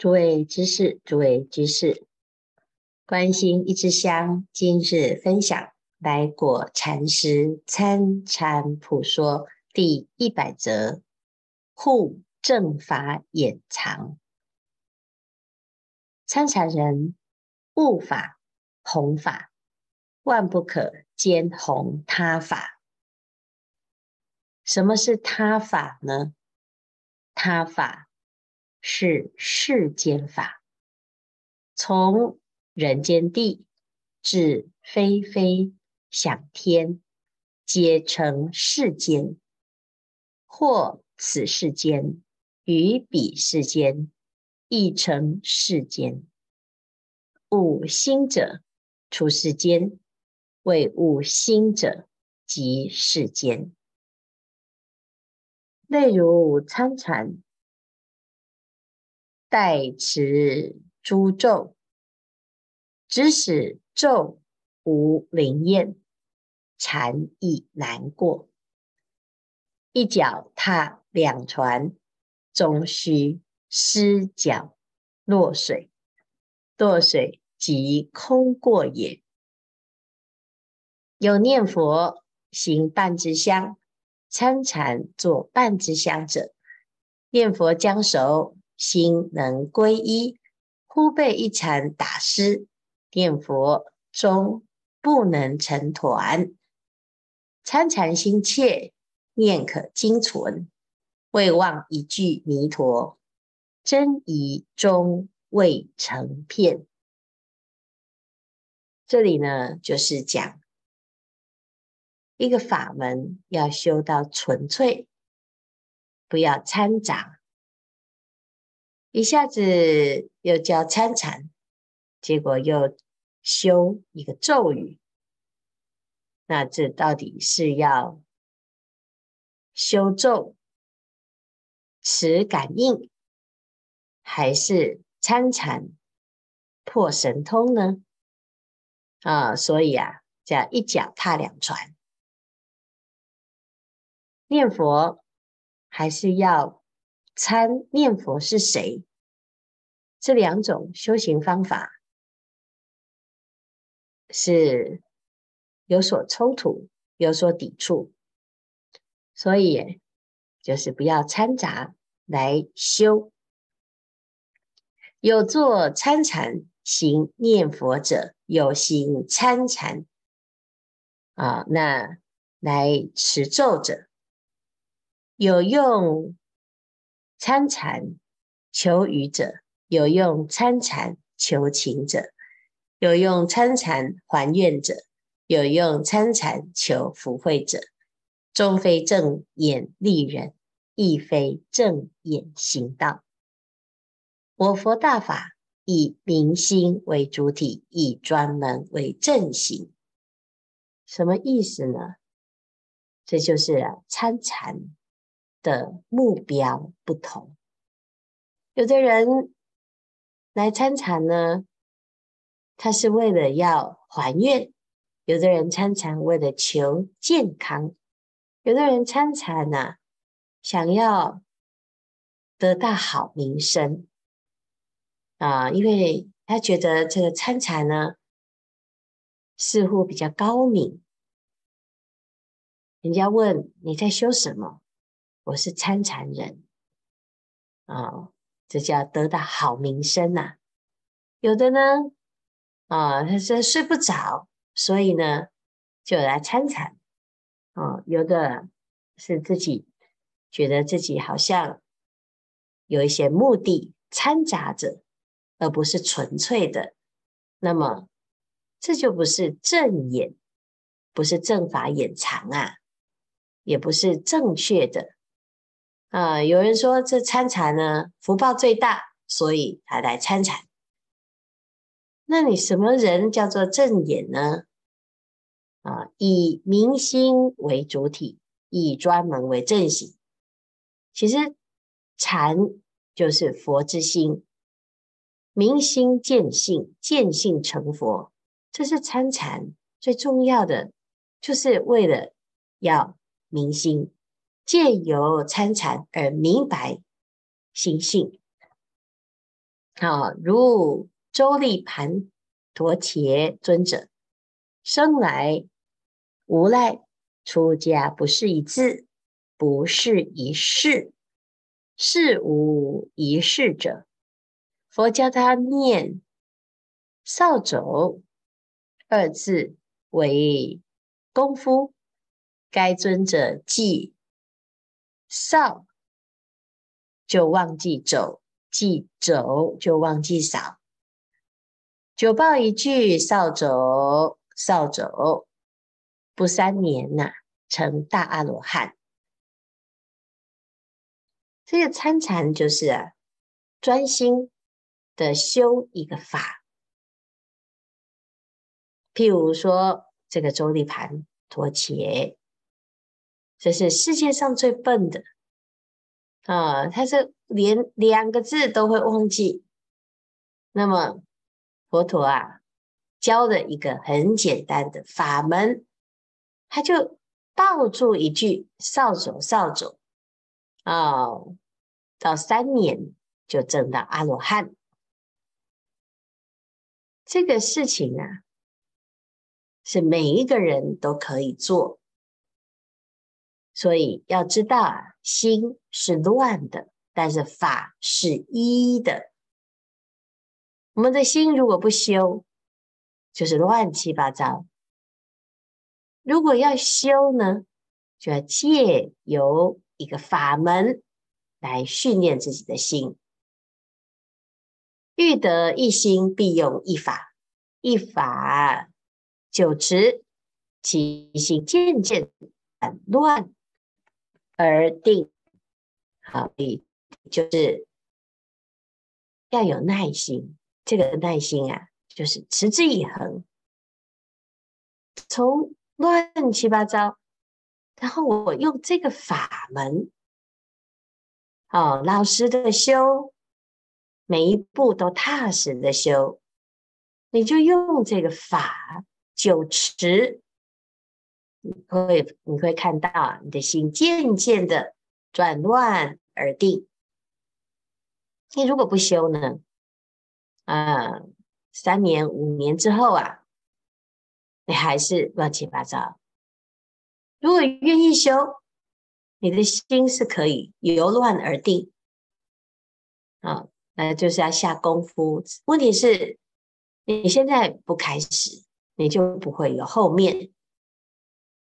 诸位居士，诸位居士，关心一支香，今日分享来果禅师参禅普说第一百则，护正法掩藏。参禅人悟法弘法，万不可兼弘他法。什么是他法呢？他法。是世间法，从人间地至非非想天，皆称世间；或此世间与彼世间，亦称世间。悟心者出世间，未悟心者即世间。例如参禅。代持诸咒，只使咒无灵验，禅亦难过。一脚踏两船，终须失脚落水，落水即空过也。有念佛行半支香，参禅做半支香者，念佛将熟。心能归一，忽被一禅打失，念佛终不能成团。参禅心切，念可精存，未忘一句弥陀，真疑终未成片。这里呢，就是讲一个法门要修到纯粹，不要掺杂。一下子又叫参禅，结果又修一个咒语，那这到底是要修咒持感应，还是参禅破神通呢？啊，所以啊，叫一脚踏两船，念佛还是要。参念佛是谁？这两种修行方法是有所冲突、有所抵触，所以就是不要掺杂来修。有作参禅行念佛者，有行参禅啊，那来持咒者，有用。参禅求语者，有用参禅求情者，有用参禅还愿者，有用参禅求福慧者，终非正眼利人，亦非正眼行道。我佛大法以明心为主体，以专门为正行。什么意思呢？这就是参禅。的目标不同，有的人来参禅呢，他是为了要还愿；有的人参禅为了求健康；有的人参禅呢，想要得到好名声啊，因为他觉得这个参禅呢，似乎比较高明。人家问你在修什么？我是参禅人啊、哦，这叫得到好名声呐、有的呢，啊、他说睡不着，所以呢就来参禅。啊、哦，有的是自己觉得自己好像有一些目的掺杂着，而不是纯粹的。那么这就不是正眼，不是正法眼藏啊，也不是正确的。啊、有人说这参禅呢，福报最大，所以他来参禅。那你什么人叫做正眼呢？啊，以明心为主体，以专门为正行。其实禅就是佛之心，明心见性，见性成佛，这是参禅最重要的，就是为了要明心。借由参禅而明白心性。啊，如周利盘陀伽尊者，生来无赖，出家不是一字，不是一事，事无一事者，佛教他念扫帚二字为功夫，该尊者即扫就忘记走，记走就忘记扫。久报一句扫帚，扫帚不三年呐、啊，成大阿罗汉。这个参禅就是啊，专心的修一个法。譬如说，这个周立盘陀伽，这是世界上最笨的啊，他是连两个字都会忘记。那么。佛陀啊，教的一个很简单的法门，他就抱住一句“扫帚，扫帚”，哦，到三年就证到阿罗汉。这个事情啊，是每一个人都可以做，所以要知道啊，心是乱的，但是法是一的。我们的心如果不修，就是乱七八糟。如果要修呢，就要借由一个法门来训练自己的心。欲得一心，必用一法。一法久持，其心渐渐乱而定。好，就是要有耐心。这个耐心啊，就是持之以恒，从乱七八糟，然后我用这个法门，哦，老实的修，每一步都踏实的修，你就用这个法久持，你会你会看到你的心渐渐的转乱而定。你如果不修呢？啊，三年五年之后啊，你还是乱七八糟。如果愿意修，你的心是可以由乱而定。啊，那就是要下功夫。问题是，你现在不开始，你就不会有后面。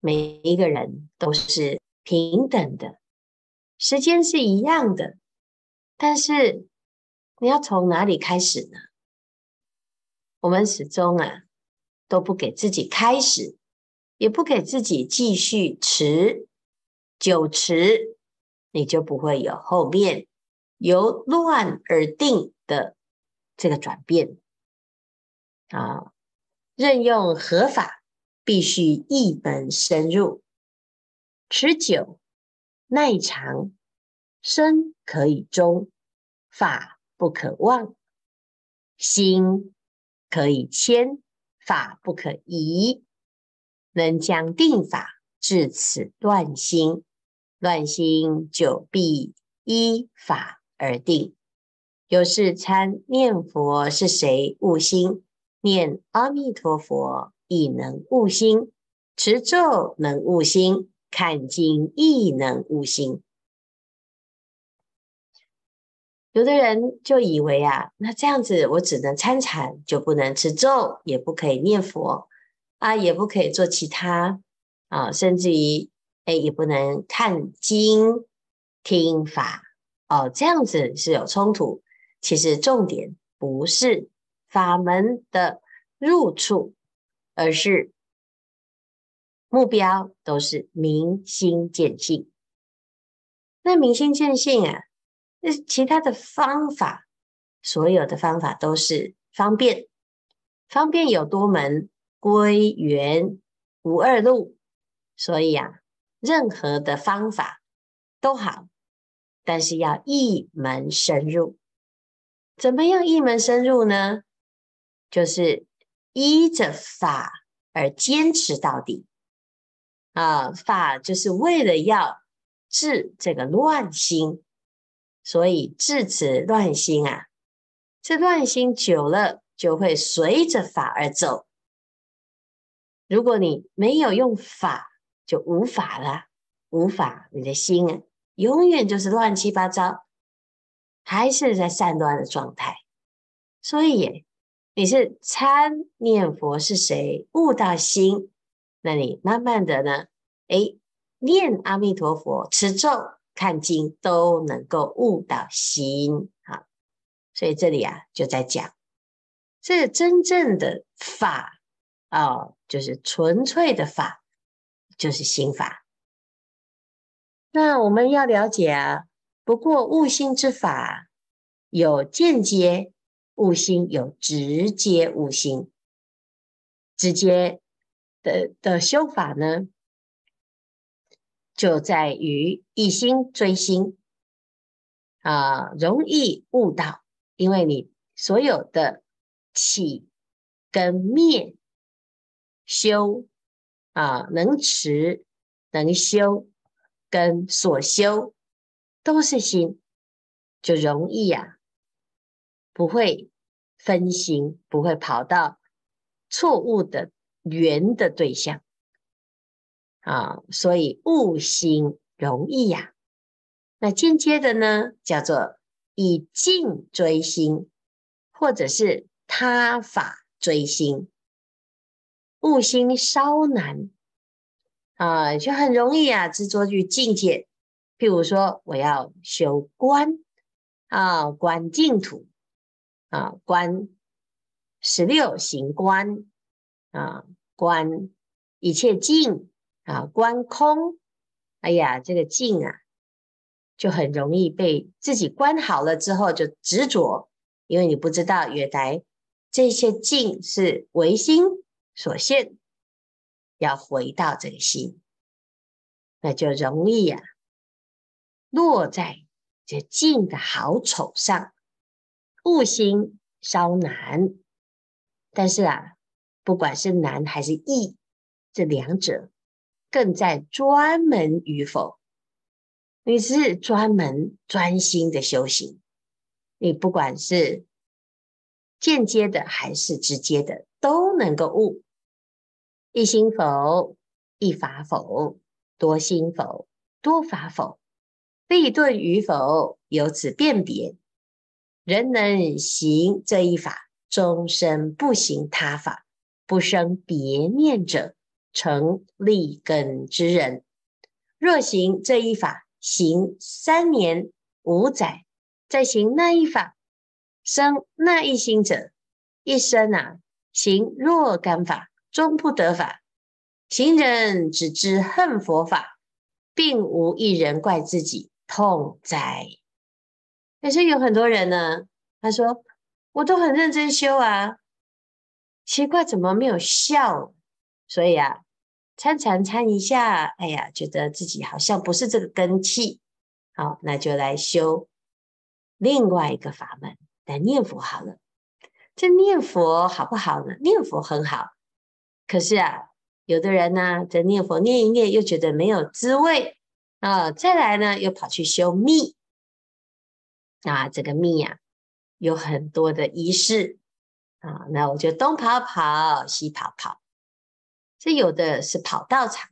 每一个人都是平等的，时间是一样的，但是你要从哪里开始呢？我们始终啊，都不给自己开始，也不给自己继续持，久持，你就不会有后面由乱而定的这个转变啊。任用合法，必须一门深入，持久耐长，身可以终，法不可忘，心。可以迁，法不可移，能将定法至此乱心，乱心就必依法而定。有是参念佛是谁悟心？念阿弥陀佛亦能悟心，持咒能悟心，看经亦能悟心。有的人就以为啊，那这样子我只能参禅，就不能持咒，也不可以念佛啊，也不可以做其他啊，甚至于哎，也不能看经听法哦，这样子是有冲突。其实重点不是法门的入处，而是目标都是明心见性。那明心见性啊。那其他的方法，所有的方法都是方便，方便有多门，归元无二路。所以啊，任何的方法都好，但是要一门深入。怎么样一门深入呢？就是依着法而坚持到底。啊，法就是为了要治这个乱心。所以治此乱心啊，这乱心久了，就会随着法而走。如果你没有用法，就无法了。无法，你的心啊，永远就是乱七八糟，还是在散乱的状态。所以，你是参念佛是谁悟到心，那你慢慢的呢，诶，念阿弥陀佛、持咒、看经，都能够悟到心。好，所以这里啊，就在讲这真正的法。哦就是纯粹的法，就是心法。那我们要了解啊，不过悟心之法有间接悟心，有直接悟心。直接的的修法呢，就在于一心追心啊，容易悟道，因为你所有的起跟灭。修啊，能持能修，跟所修都是心，就容易呀、啊，不会分心，不会跑到错误的缘的对象啊，所以悟心容易呀、那间接的呢，叫做以境追心，或者是他法追心。悟心稍难啊，就很容易啊，执着于境界。譬如说，我要修观啊，观净土啊，观十六行观啊，观一切境啊，观空。哎呀，这个境啊，就很容易被自己观好了之后就执着，因为你不知道原来这些境是唯心。所现要回到这个心，那就容易呀、啊，落在这境的好丑上，悟心稍难。但是啊，不管是难还是易，这两者更在专门与否。你是专门专心的修行，你不管是间接的还是直接的，都能够悟。一心否？一法否？多心否？多法否？立顿与否？由此辨别。人能行这一法，终身不行他法，不生别念者，成立根之人。若行这一法，行三年五载，再行那一法，生那一心者，一生啊，行若干法。终不得法，行人只知恨佛法，并无一人怪自己痛哉。可是有很多人呢，他说我都很认真修啊，奇怪怎么没有效？所以啊，参禅参一下，哎呀，觉得自己好像不是这个根器，好，那就来修另外一个法门，来念佛好了。这念佛好不好呢？念佛很好。可是啊，有的人呢，在念佛念一念，又觉得没有滋味啊，再来呢，又跑去修密啊，这个密呀、啊，有很多的仪式啊，那我就东跑跑，西跑跑，这有的是跑道场，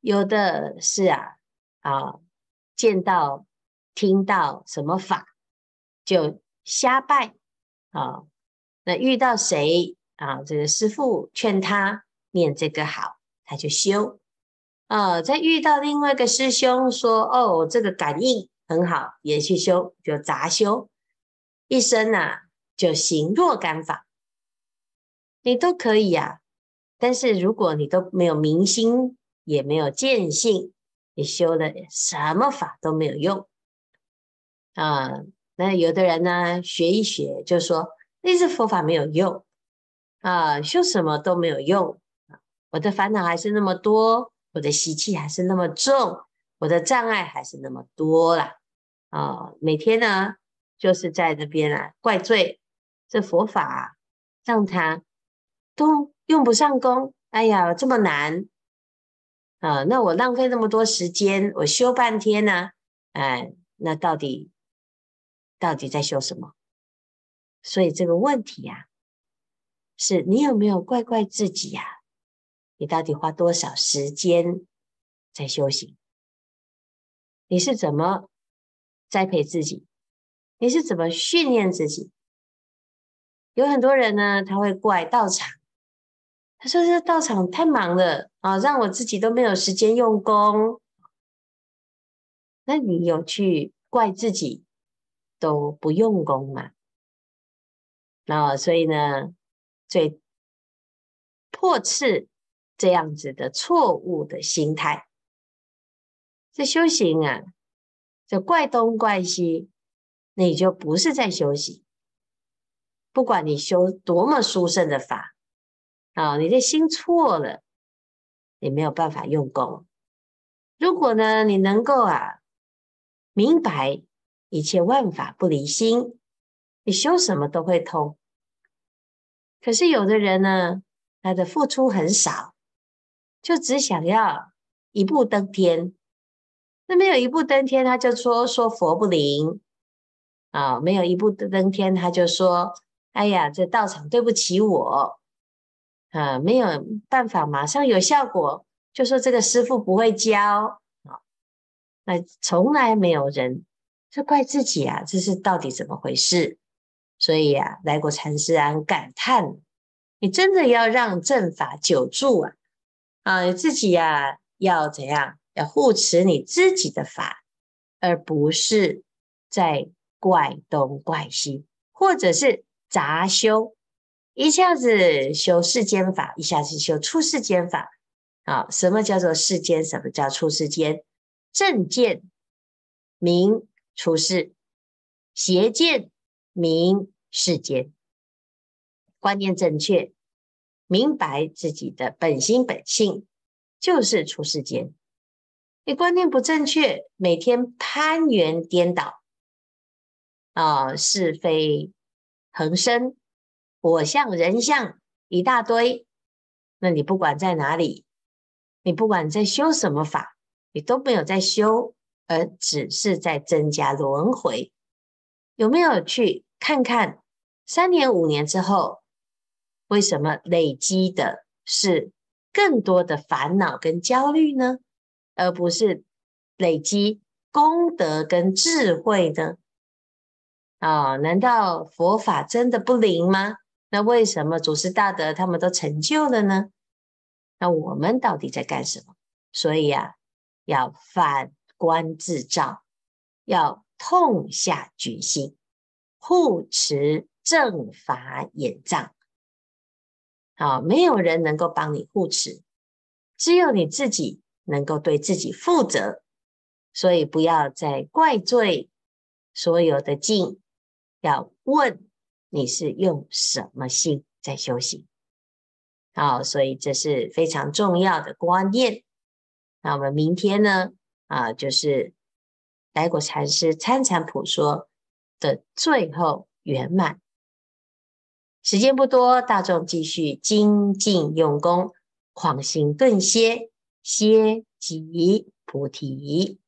有的是啊啊，见到听到什么法就瞎拜啊，那遇到谁？啊，这个师父劝他念这个好，他就修。啊，再遇到另外一个师兄说：“哦，这个感应很好，也去修，就杂修。一生啊，就行若干法，你都可以呀、啊。但是如果你都没有明心，也没有见性，你修的什么法都没有用。啊，那有的人呢，学一学就说那是佛法没有用。”啊，修什么都没有用，我的烦恼还是那么多，我的习气还是那么重，我的障碍还是那么多啦。啊，每天呢，就是在这边啊怪罪这佛法，让他都用不上功。哎呀，这么难啊！那我浪费那么多时间，我修半天呢，哎，那到底到底在修什么？所以这个问题呀、啊，是你有没有怪怪自己呀、你到底花多少时间在修行？你是怎么栽培自己？你是怎么训练自己？有很多人呢，他会怪道场，他说这道场太忙了啊，让我自己都没有时间用功。那你有去怪自己都不用功吗？那所以呢，最破斥这样子的错误的心态，这修行啊，这怪东怪西。那你就不是在修行，不管你修多么殊胜的法啊，你的心错了，你没有办法用功。如果呢，你能够啊明白一切万法不离心，你修什么都会通。可是有的人呢，他的付出很少，就只想要一步登天。那没有一步登天，他就说说佛不灵。啊，没有一步登天，他就说：“哎呀，这道场对不起我，啊，没有办法马上有效果，就说这个师傅不会教啊。那从来没有人，这怪自己啊，这是到底怎么回事？所以啊，来果禅师啊，感叹，你真的要让正法久住啊，啊，你自己呀、啊，要怎样？要护持你自己的法，而不是在。”怪东怪西，或者是杂修，一下子修世间法，一下子修出世间法。啊，什么叫做世间？什么叫出世间？正见明出世，邪见明世间。观念正确，明白自己的本心本性，就是出世间。你观念不正确，每天攀缘颠倒。啊，是非横生，我相人相一大堆。那你不管在哪里，你不管在修什么法，你都没有在修，而只是在增加轮回。有没有去看看三年五年之后，为什么累积的是更多的烦恼跟焦虑呢？而不是累积功德跟智慧呢？啊、哦，难道佛法真的不灵吗？那为什么祖师大德他们都成就了呢？那我们到底在干什么？所以啊，要反观自照，要痛下决心，护持正法眼藏。好，没有人能够帮你护持，只有你自己能够对自己负责。所以不要再怪罪所有的境。要问你是用什么心在修行？好，所以这是非常重要的观念。那我们明天呢？啊，就是来果禅师参禅普说的最后圆满。时间不多，大众继续精进用功，狂行顿歇，歇即菩提。